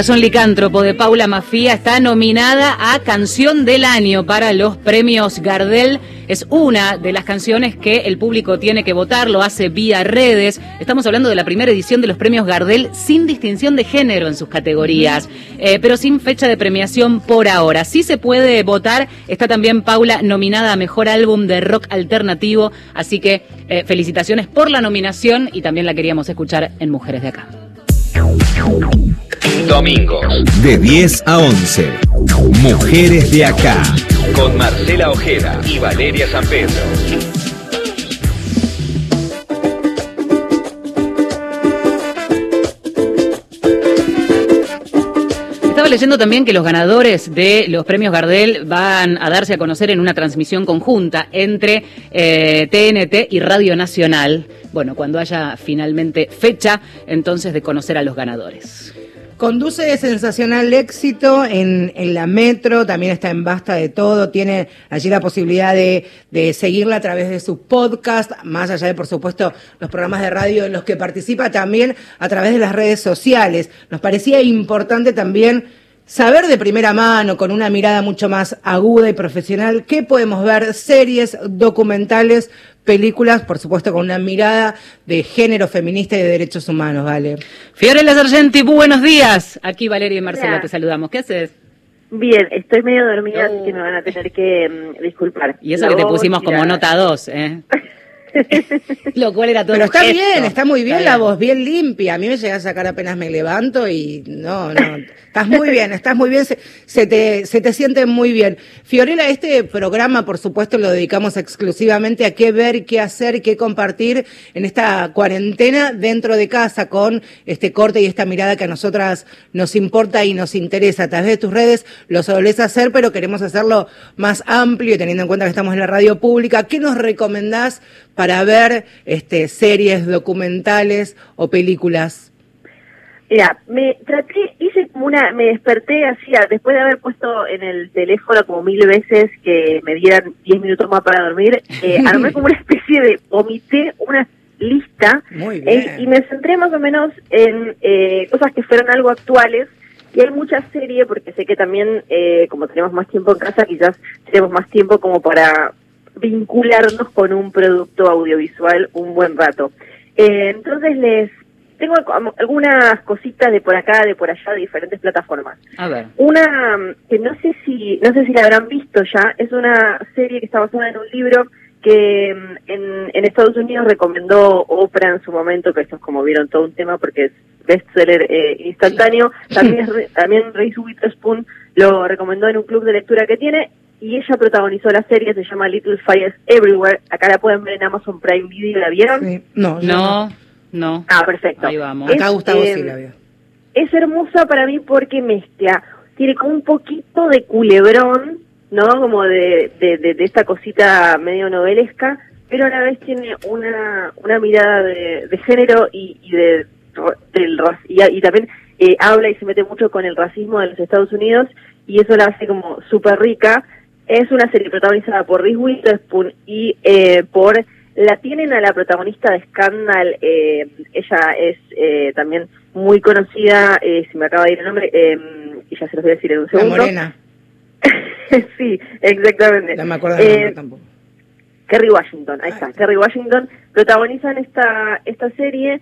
Speaker 2: Corazón Licántropo, de Paula Mafía, está nominada a Canción del Año para los premios Gardel. Es una de las canciones que el público tiene que votar, lo hace vía redes. Estamos hablando de la primera edición de los premios Gardel sin distinción de género en sus categorías, eh, pero sin fecha de premiación por ahora. Sí se puede votar. Está también Paula nominada a Mejor Álbum de Rock Alternativo, así que eh, felicitaciones por la nominación y también la queríamos escuchar en Mujeres de Acá.
Speaker 18: Domingos. De 10 a 11. Mujeres de acá. Con Marcela Ojeda y Valeria San Pedro.
Speaker 2: Estaba leyendo también que los ganadores de los premios Gardel van a darse a conocer en una transmisión conjunta entre eh, TNT y Radio Nacional. Bueno, cuando haya finalmente fecha, entonces de conocer a los ganadores.
Speaker 1: Conduce sensacional éxito en, en la metro, también está en Basta de Todo, tiene allí la posibilidad de, de seguirla a través de su podcast, más allá de, por supuesto, los programas de radio en los que participa, también a través de las redes sociales. Nos parecía importante también saber de primera mano, con una mirada mucho más aguda y profesional, qué podemos ver, series, documentales, películas, por supuesto, con una mirada de género feminista y de derechos humanos, ¿vale?
Speaker 2: Fiorella Sargenti, buenos días. Aquí Valeria y Marcela
Speaker 20: Hola.
Speaker 2: te saludamos. ¿Qué haces?
Speaker 20: Bien, estoy medio dormida, así que me van a tener que mm, disculpar.
Speaker 2: Y eso que te pusimos como nota 2, ¿eh? Lo cual era todo
Speaker 1: Pero está
Speaker 2: gesto.
Speaker 1: bien, está muy bien
Speaker 2: Está
Speaker 1: la
Speaker 2: bien.
Speaker 1: voz, bien limpia. A mí me llega a sacar apenas me levanto y no, no. Estás muy bien, estás muy bien, se, se te, se te siente muy bien. Fiorella, este programa, por supuesto, lo dedicamos exclusivamente a qué ver, qué hacer, qué compartir en esta cuarentena dentro de casa con este corte y esta mirada que a nosotras nos importa y nos interesa. A través de tus redes lo solés hacer, pero queremos hacerlo más amplio y teniendo en cuenta que estamos en la radio pública. ¿Qué nos recomendás para ver este, series, documentales o películas?
Speaker 20: Mira, me traté, hice como una, me desperté así, después de haber puesto en el teléfono como mil veces que me dieran 10 minutos más para dormir, eh, armé como una especie de, omité una lista
Speaker 1: Muy
Speaker 20: eh, y me centré más o menos en eh, cosas que fueron algo actuales y hay muchas series porque sé que también eh, como tenemos más tiempo en casa quizás tenemos más tiempo como para vincularnos con un producto audiovisual un buen rato. Eh, entonces les tengo algunas cositas de por acá, de por allá, de diferentes plataformas.
Speaker 2: A ver.
Speaker 20: Una mm, que no sé si no sé si la habrán visto ya, es una serie que está basada en un libro que mm, en, en Estados Unidos recomendó Oprah en su momento, que esto es como vieron todo un tema porque es bestseller eh, instantáneo. También, también Reese Witherspoon lo recomendó en un club de lectura que tiene y ella protagonizó la serie, se llama Little Fires Everywhere. Acá la pueden ver en Amazon Prime Video, ¿la vieron?
Speaker 1: No,
Speaker 2: No, no.
Speaker 20: Ah, perfecto.
Speaker 2: Ahí vamos.
Speaker 1: Acá
Speaker 20: Es,
Speaker 1: Gustavo
Speaker 20: eh,
Speaker 1: sí la vio.
Speaker 20: es hermosa para mí porque mezcla, tiene como un poquito de culebrón, ¿no? Como de, de, de- de esta cosita medio novelesca, pero a la vez tiene una, una mirada de, de género y, y de del y también eh, habla y se mete mucho con el racismo de los Estados Unidos y eso la hace como súper rica. Es una serie protagonizada por Reese Witherspoon y eh, por la tienen a la protagonista de Scandal, eh, ella es eh, también muy conocida, eh, si me acaba de ir el nombre, eh, y ya se los voy a decir en un
Speaker 1: La
Speaker 20: segundo.
Speaker 1: morena.
Speaker 20: sí, exactamente.
Speaker 1: No me acuerdo del nombre
Speaker 20: Eh,
Speaker 1: tampoco.
Speaker 20: Kerry Washington, ahí está, Kerry Washington, protagonizan esta, esta serie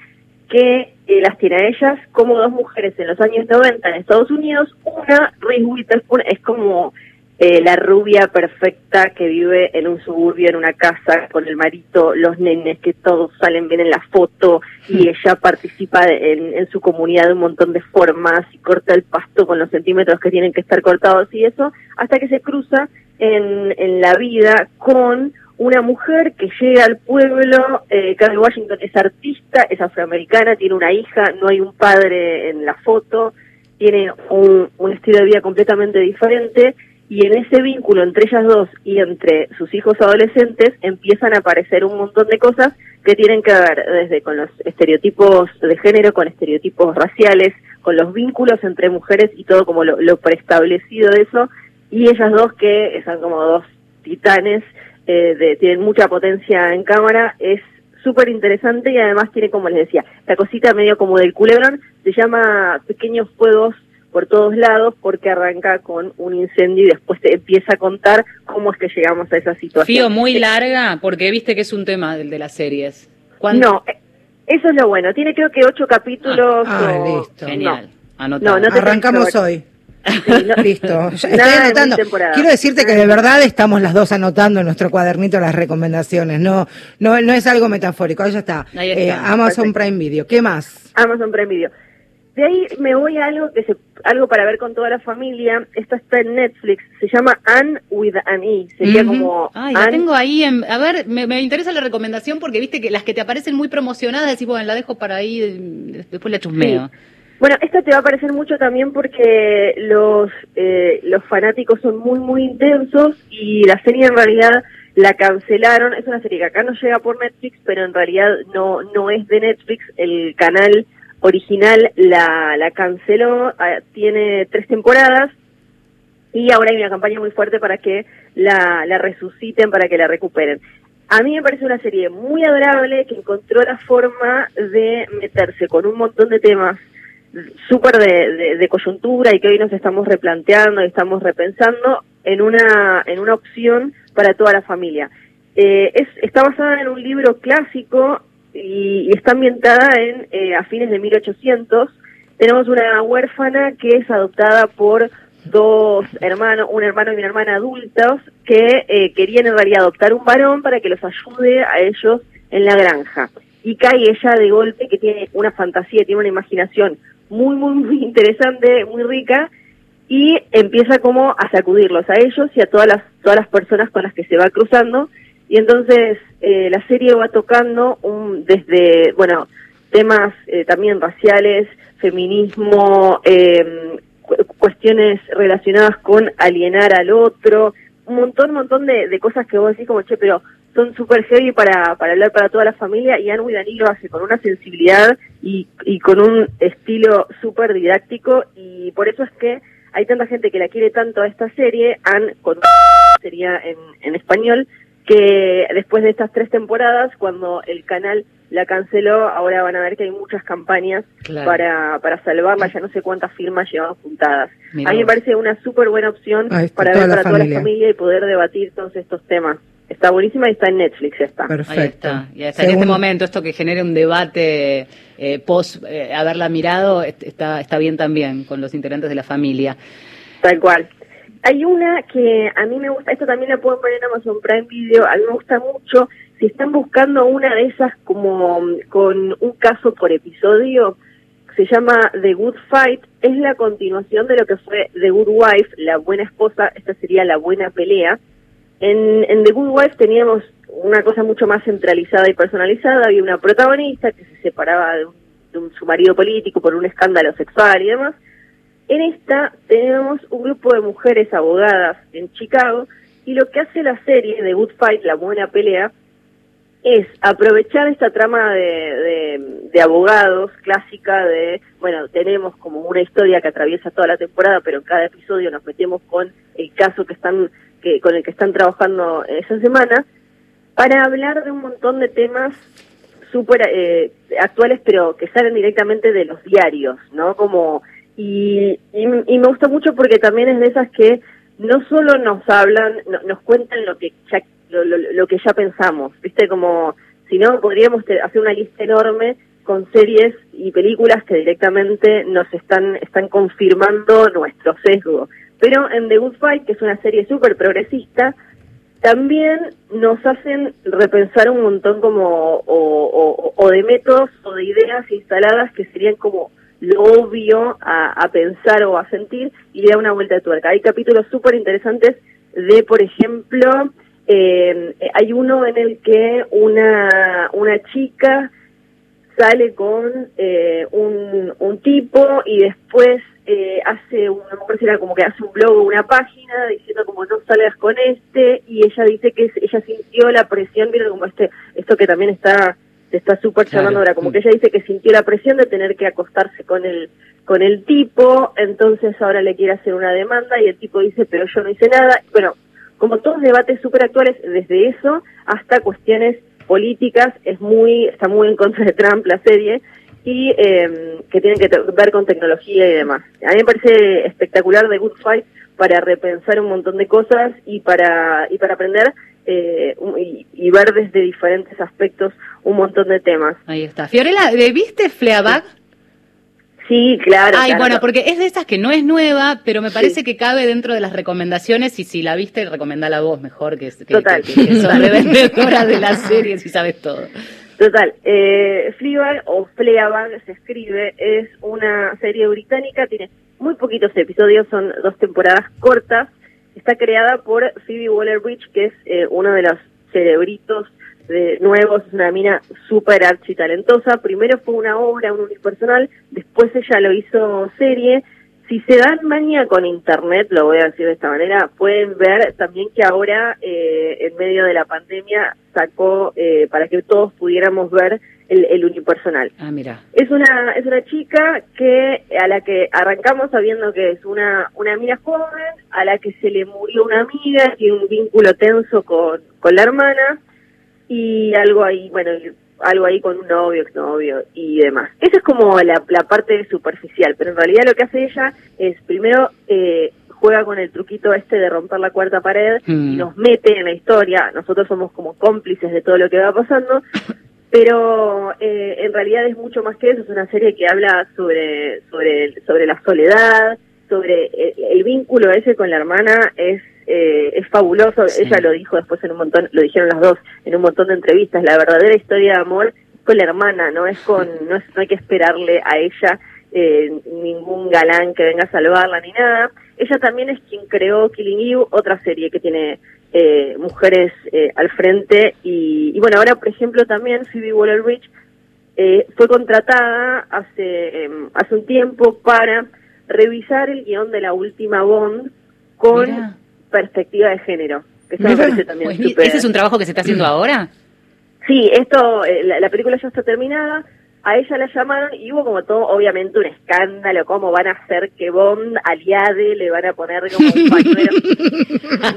Speaker 20: que eh, las tiene a ellas como dos mujeres en los años 90 en Estados Unidos. Una, Reese Witherspoon, es como eh, la rubia perfecta que vive en un suburbio, en una casa, con el marito, los nenes, que todos salen bien en la foto, y ella participa de- en, en su comunidad de un montón de formas, y corta el pasto con los centímetros que tienen que estar cortados y eso, hasta que se cruza en, en la vida con una mujer que llega al pueblo, eh, Carrie Washington es artista, es afroamericana, tiene una hija, no hay un padre en la foto, tiene un, un estilo de vida completamente diferente y en ese vínculo entre ellas dos y entre sus hijos adolescentes empiezan a aparecer un montón de cosas que tienen que ver desde con los estereotipos de género, con estereotipos raciales, con los vínculos entre mujeres y todo como lo, preestablecido de eso. Y ellas dos que son como dos titanes eh, de, tienen mucha potencia en cámara, es súper interesante y además tiene, como les decía, la cosita medio como del culebrón, se llama Pequeños Fuegos por todos lados porque arranca con un incendio y después te empieza a contar cómo es que llegamos a esa situación.
Speaker 2: Fío, muy larga, porque viste que es un tema del de las series.
Speaker 20: No, eh, eso es lo bueno, tiene creo que ocho capítulos.
Speaker 1: Ah,
Speaker 20: o-
Speaker 1: listo.
Speaker 2: Genial.
Speaker 20: No,
Speaker 2: Anotado.
Speaker 20: no te
Speaker 1: Arrancamos hoy.
Speaker 20: Sí, no-
Speaker 1: Listo. Ya estoy anotando. Quiero decirte que de verdad estamos las dos anotando en nuestro cuadernito las recomendaciones. No, no, no es algo metafórico. Ahí ya está.
Speaker 20: Ahí está.
Speaker 1: Eh, Amazon
Speaker 20: Perfecto.
Speaker 1: Prime Video. ¿Qué más?
Speaker 20: Amazon Prime Video. De ahí me voy a algo que se, algo para ver con toda la familia. Esta está en Netflix. Se llama Anne with an E. Sería como
Speaker 2: Ay, la
Speaker 20: Anne-
Speaker 2: tengo ahí. En, a ver, me, me interesa la recomendación porque viste que las que te aparecen muy promocionadas, decís, bueno, la dejo para ahí, después la chusmeo.
Speaker 20: Sí. Bueno, esta te va a parecer mucho también porque los eh, los fanáticos son muy muy intensos y la serie en realidad la cancelaron. Es una serie que acá no llega por Netflix, pero en realidad no no es de Netflix. El canal original la la canceló. ah, Tiene tres temporadas y ahora hay una campaña muy fuerte para que la, la resuciten, para que la recuperen. A mí me parece una serie muy adorable que encontró la forma de meterse con un montón de temas súper de, de- de coyuntura y que hoy nos estamos replanteando y estamos repensando en una, en una opción para toda la familia. Eh, es, está basada en un libro clásico y, y está ambientada en eh, a fines de 1800. Tenemos una huérfana que es adoptada por dos hermanos, un hermano y una hermana adultos que eh, querían en realidad adoptar un varón para que los ayude a ellos en la granja. Y cae ella de golpe que tiene una fantasía, tiene una imaginación muy, muy, muy interesante, muy rica, y empieza como a sacudirlos a ellos y a todas las, todas las personas con las que se va cruzando. Y entonces eh, la serie va tocando un, desde, bueno, temas eh, también raciales, feminismo, eh, cuestiones relacionadas con alienar al otro, un montón, montón de, de cosas que vos decís como, che, pero son súper heavy para, para hablar para toda la familia y Anu y Danilo hace con una sensibilidad y, y con un estilo súper didáctico. Y por eso es que hay tanta gente que la quiere tanto a esta serie, han, con sería en, en español, que después de estas tres temporadas, cuando el canal la canceló, ahora van a ver que hay muchas campañas para, para salvarla, ya no sé cuántas firmas llevan juntadas. a mí me parece una súper buena opción para ver para toda la familia y poder debatir todos estos temas. Está buenísima y está en Netflix está.
Speaker 2: Perfecto. Ahí está. Y hasta en este momento esto que genere un debate eh, post eh, haberla mirado está, está bien también con los integrantes de la familia.
Speaker 20: Tal cual. Hay una que a mí me gusta, esto también la pueden poner en Amazon Prime Video, a mí me gusta mucho, si están buscando una de esas como con un caso por episodio, se llama The Good Fight, es la continuación de lo que fue The Good Wife, la buena esposa, esta sería la buena pelea. En, en The Good Wife teníamos una cosa mucho más centralizada y personalizada, había una protagonista que se separaba de, de su marido político por un escándalo sexual y demás, en esta tenemos un grupo de mujeres abogadas en Chicago y lo que hace la serie de Good Fight, la buena pelea, es aprovechar esta trama de, de, abogados clásica de, bueno, tenemos como una historia que atraviesa toda la temporada, pero en cada episodio nos metemos con el caso que están, que, con el que están trabajando esa semana, para hablar de un montón de temas súper eh, actuales, pero que salen directamente de los diarios, ¿no? Como y, y, me gusta mucho porque también es de esas que no solo nos hablan, nos cuentan lo que ya, lo, que ya pensamos, viste como si no podríamos hacer una lista enorme con series y películas que directamente nos están están confirmando nuestro sesgo. Pero en The Good Fight, que es una serie súper progresista, también nos hacen repensar un montón como o de métodos o de ideas instaladas que serían como lo obvio a, pensar o a sentir y le da una vuelta de tuerca. Hay capítulos súper interesantes de, por ejemplo, eh, hay uno en el que una, una chica sale con eh, un, un tipo y después eh, hace una mujer será como que hace un blog o una página diciendo como no salgas con este y ella dice que ella sintió la presión, mira como este, esto que también está está súper llamando ahora, como que ella dice que sintió la presión de tener que acostarse con el, con el tipo, entonces ahora le quiere hacer una demanda y el tipo dice, pero yo no hice nada. Bueno, como todos debates súper actuales, desde eso hasta cuestiones políticas, es muy, está muy en contra de Trump la serie, y eh, que tienen que ver con tecnología y demás. A mí me parece espectacular The Good Fight para repensar un montón de cosas y para, y para aprender eh, y, ver desde diferentes aspectos un montón de temas.
Speaker 2: Ahí está. Fiorella, ¿viste Fleabag?
Speaker 20: Sí, claro.
Speaker 2: Ay, bueno, porque es de esas que no es nueva, pero me parece que cabe dentro de las recomendaciones y si la viste, recomendá la voz mejor, que, que, Total. que, que sos revendedora de las series y sabes todo.
Speaker 20: Total, eh, Fleabag o Fleabag se escribe, es una serie británica, tiene muy poquitos episodios, son dos temporadas cortas, está creada por Phoebe Waller-Bridge, que es eh, uno de los cerebritos de nuevos, es una mina súper archi talentosa. Primero fue una obra, un unipersonal, después ella lo hizo serie. Si se dan manía con internet, lo voy a decir de esta manera, pueden ver también que ahora, eh, en medio de la pandemia, sacó eh, para que todos pudiéramos ver el, unipersonal.
Speaker 2: Ah, mira.
Speaker 20: Es una, es una chica que, a la que arrancamos sabiendo que es una, una mina joven, a la que se le murió una amiga, tiene un vínculo tenso con, con la hermana, y algo ahí, bueno, algo ahí con un novio, exnovio y demás. Esa es como la, la parte superficial, pero en realidad lo que hace ella es primero eh, juega con el truquito este de romper la cuarta pared y mm. nos mete en la historia. Nosotros somos como cómplices de todo lo que va pasando, pero eh, en realidad es mucho más que eso, es una serie que habla sobre, sobre, sobre la soledad, sobre el, el vínculo ese con la hermana es eh, es fabuloso. Ella lo dijo después en un montón, lo dijeron las dos en un montón de entrevistas. La verdadera historia de amor con la hermana, no es con, no, es, no hay que esperarle a ella eh, ningún galán que venga a salvarla ni nada. Ella también es quien creó Killing Eve, otra serie que tiene eh, mujeres eh, al frente y, y, bueno, ahora por ejemplo también Phoebe Waller-Bridge eh, fue contratada hace em, hace un tiempo para revisar el guion de la última Bond con
Speaker 2: Mira.
Speaker 20: perspectiva de género. Que eso me parece también
Speaker 2: Pues,
Speaker 20: súper-
Speaker 2: ¿Ese es un trabajo que se está haciendo ahora?
Speaker 20: Sí, esto, eh, la, la película ya está terminada, a ella la llamaron y hubo como todo, obviamente, un escándalo, cómo van a hacer que Bond, aliade, le van a poner como un pañuelo.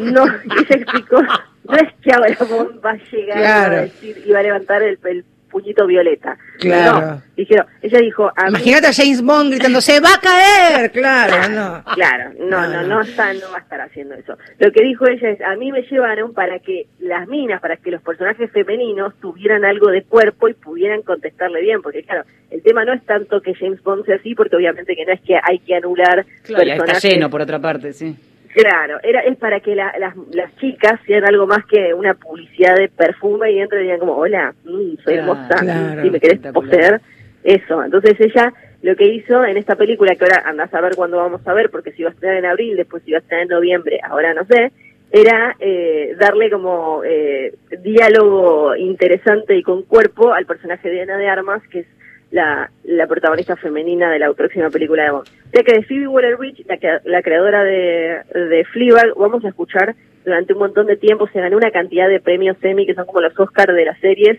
Speaker 20: no, ella explicó, no es que ahora Bond va a llegar
Speaker 1: Claro.
Speaker 20: a decir y va a levantar el, el puñito violeta.
Speaker 1: Claro.
Speaker 20: No, dijeron, ella dijo, a mí-
Speaker 1: Imagínate a James Bond gritando, ¡se va a caer! Claro, no.
Speaker 20: Claro, no,
Speaker 1: No,
Speaker 20: no,
Speaker 1: no.
Speaker 20: no, está, no va a estar haciendo eso. Lo que dijo ella es, a mí me llevaron para que las minas, para que los personajes femeninos tuvieran algo de cuerpo y pudieran contestarle bien, porque claro, el tema no es tanto que James Bond sea así, porque obviamente que no es que hay que anular
Speaker 2: Claro, ya está
Speaker 20: personajes.
Speaker 2: lleno, por otra parte, sí.
Speaker 20: Claro, era, es para que la- las, las chicas sean algo más que una publicidad de perfume y entren y digan como, hola, mm, soy
Speaker 2: Claro,
Speaker 20: hermosa,
Speaker 1: claro.
Speaker 20: si me querés poseer, eso. Entonces ella lo que hizo en esta película, que ahora andás a ver cuándo vamos a ver, porque si va a estrenar en abril, después si va a estrenar en noviembre, ahora no sé, era eh, darle como eh, diálogo interesante y con cuerpo al personaje de Ana de Armas, que es la, la protagonista femenina de la próxima película de Bond. Sea que de Phoebe Waller-Bridge, la, la creadora de, de Fleabag, vamos a escuchar durante un montón de tiempo, se ganó una cantidad de premios Emmy, que son como los Oscars de las series,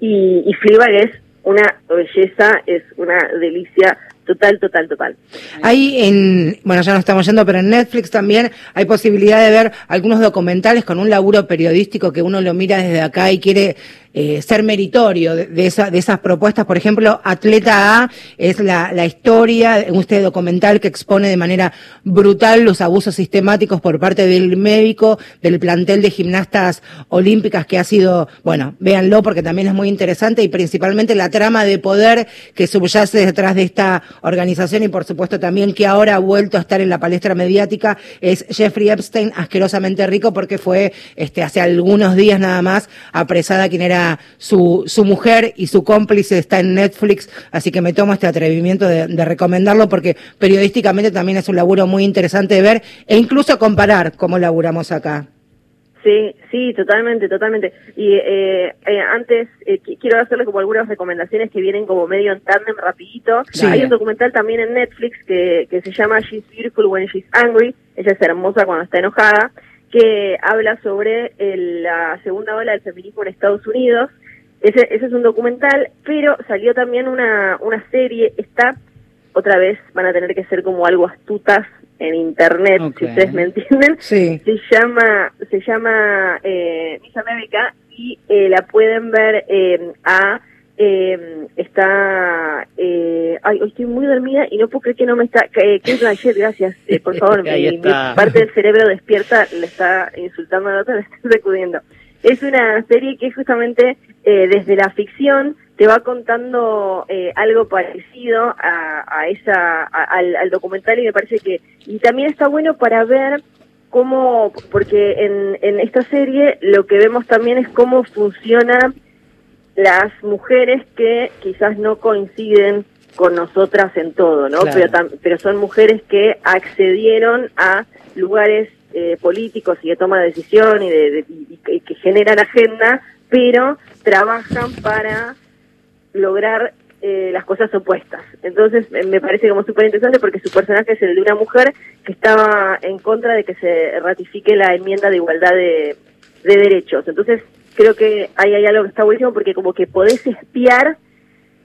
Speaker 20: y, y Fleabag es una belleza, es una delicia total, total, total.
Speaker 1: Hay en, bueno, ya no estamos yendo, pero en Netflix también hay posibilidad de ver algunos documentales con un laburo periodístico que uno lo mira desde acá y quiere eh, ser meritorio de, esa, de esas propuestas. Por ejemplo, Atleta A es la, la historia este documental que expone de manera brutal los abusos sistemáticos por parte del médico del plantel de gimnastas olímpicas que ha sido, bueno, véanlo porque también es muy interesante y principalmente la trama de poder que subyace detrás de esta organización y por supuesto también que ahora ha vuelto a estar en la palestra mediática es Jeffrey Epstein, asquerosamente rico porque fue este hace algunos días nada más apresada quien era su, su mujer y su cómplice está en Netflix, así que me tomo este atrevimiento de, recomendarlo porque periodísticamente también es un laburo muy interesante de ver e incluso comparar cómo laburamos acá.
Speaker 20: Sí, sí, totalmente, totalmente. Y eh, eh, antes eh, qui- quiero hacerles como algunas recomendaciones que vienen como medio en tándem rapidito.
Speaker 1: Sí.
Speaker 20: Hay un documental también en Netflix que, que se llama She's Beautiful When She's Angry. Ella es hermosa cuando está enojada, que habla sobre el- la segunda ola del feminismo en Estados Unidos. Ese, ese es un documental, pero salió también una, una serie, está otra vez van a tener que ser como algo astutas en internet, si ustedes me entienden.
Speaker 1: Sí.
Speaker 20: Se llama, se llama eh, Miss America y eh, la pueden ver eh, a eh, está eh, ay hoy estoy muy dormida y no puedo creer que no me está eh, Kate Blanchett gracias eh, por favor mi, mi parte del cerebro despierta le está insultando a la otra le está sacudiendo es una serie que justamente eh, desde la ficción te va contando eh, algo parecido a, a esa a- al, al documental y me parece que y también está bueno para ver cómo porque en, en esta serie lo que vemos también es cómo funciona las mujeres que quizás no coinciden con nosotras en todo, ¿no?
Speaker 2: Claro.
Speaker 20: Pero, tam- pero son mujeres que accedieron a lugares eh, políticos y de toma de decisión y, de, de- y- y que generan agenda, pero trabajan para lograr eh, las cosas opuestas. Entonces me parece como súper interesante porque su personaje es el de una mujer que estaba en contra de que se ratifique la enmienda de igualdad de, de derechos. Entonces creo que ahí hay algo que está buenísimo porque como que podés espiar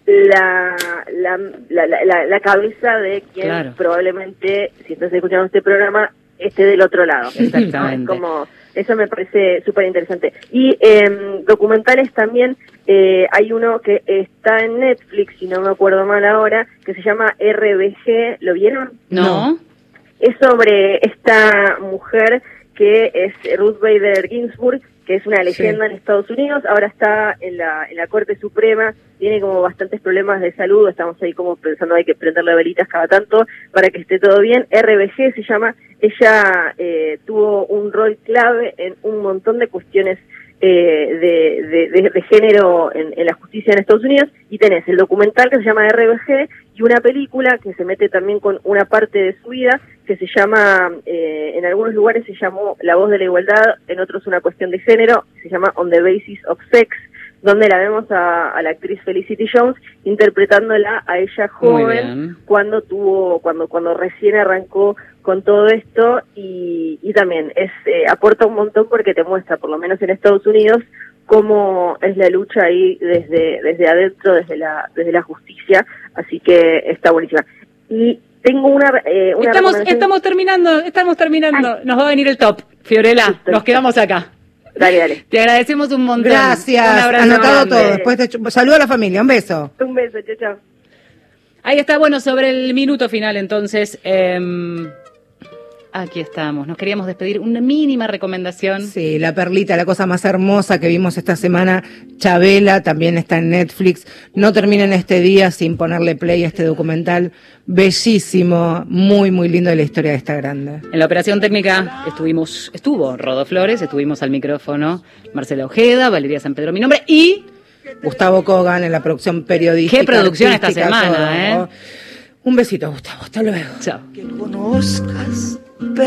Speaker 20: la, la, la, la, la- la cabeza de quien
Speaker 2: Claro.
Speaker 20: probablemente, si estás escuchando este programa, esté del otro lado.
Speaker 2: Exactamente.
Speaker 20: ¿no? Es como eso me parece súper interesante. Y em, documentales también, eh, hay uno que está en Netflix, si no me acuerdo mal ahora, que se llama RBG, ¿lo vieron?
Speaker 2: No.
Speaker 20: Es sobre esta mujer que es Ruth Bader Ginsburg, que es una leyenda en Estados Unidos, ahora está en la, en la Corte Suprema, tiene como bastantes problemas de salud, estamos ahí como pensando hay que prenderle velitas cada tanto para que esté todo bien. RBG se llama, ella eh, tuvo un rol clave en un montón de cuestiones eh, de, de, género en, la justicia en Estados Unidos y tenés el documental que se llama RBG y una película que se mete también con una parte de su vida que se llama, eh, en algunos lugares se llamó La voz de la igualdad, en otros una cuestión de género, se llama On the Basis of Sex, donde la vemos a, la actriz Felicity Jones interpretándola a ella joven cuando tuvo, cuando, cuando recién arrancó con todo esto y, y también es eh, aporta un montón porque te muestra, por lo menos en Estados Unidos, cómo es la lucha ahí desde, desde adentro, desde la, desde la justicia, así que está buenísima. Y tengo una, eh,
Speaker 2: estamos, estamos terminando, estamos terminando, nos va a venir el top, Fiorella, nos quedamos acá.
Speaker 20: Dale, dale.
Speaker 2: Te agradecemos un montón.
Speaker 1: Gracias. Un abrazo Anotado todo. Después te saludo a la familia. Un beso.
Speaker 20: Un beso. Chao, chao.
Speaker 2: Ahí está. Bueno, sobre el minuto final, entonces. Eh, Aquí estamos. Nos queríamos despedir. Una mínima recomendación.
Speaker 1: Sí, La Perlita, la cosa más hermosa que vimos esta semana. Chabela también está en Netflix. No terminen este día sin ponerle play a este documental. Bellísimo, muy, muy lindo de la historia de esta grande.
Speaker 2: En la operación técnica estuvimos, estuvo Rodo Flores, estuvimos al micrófono Marcela Ojeda, Valeria San Pedro, mi nombre, y
Speaker 1: Gustavo Kogan en la producción periodística.
Speaker 2: Qué producción esta semana, ¿eh?
Speaker 1: Un besito, Gustavo. Hasta luego.
Speaker 2: Chao.
Speaker 19: Que conozcas pero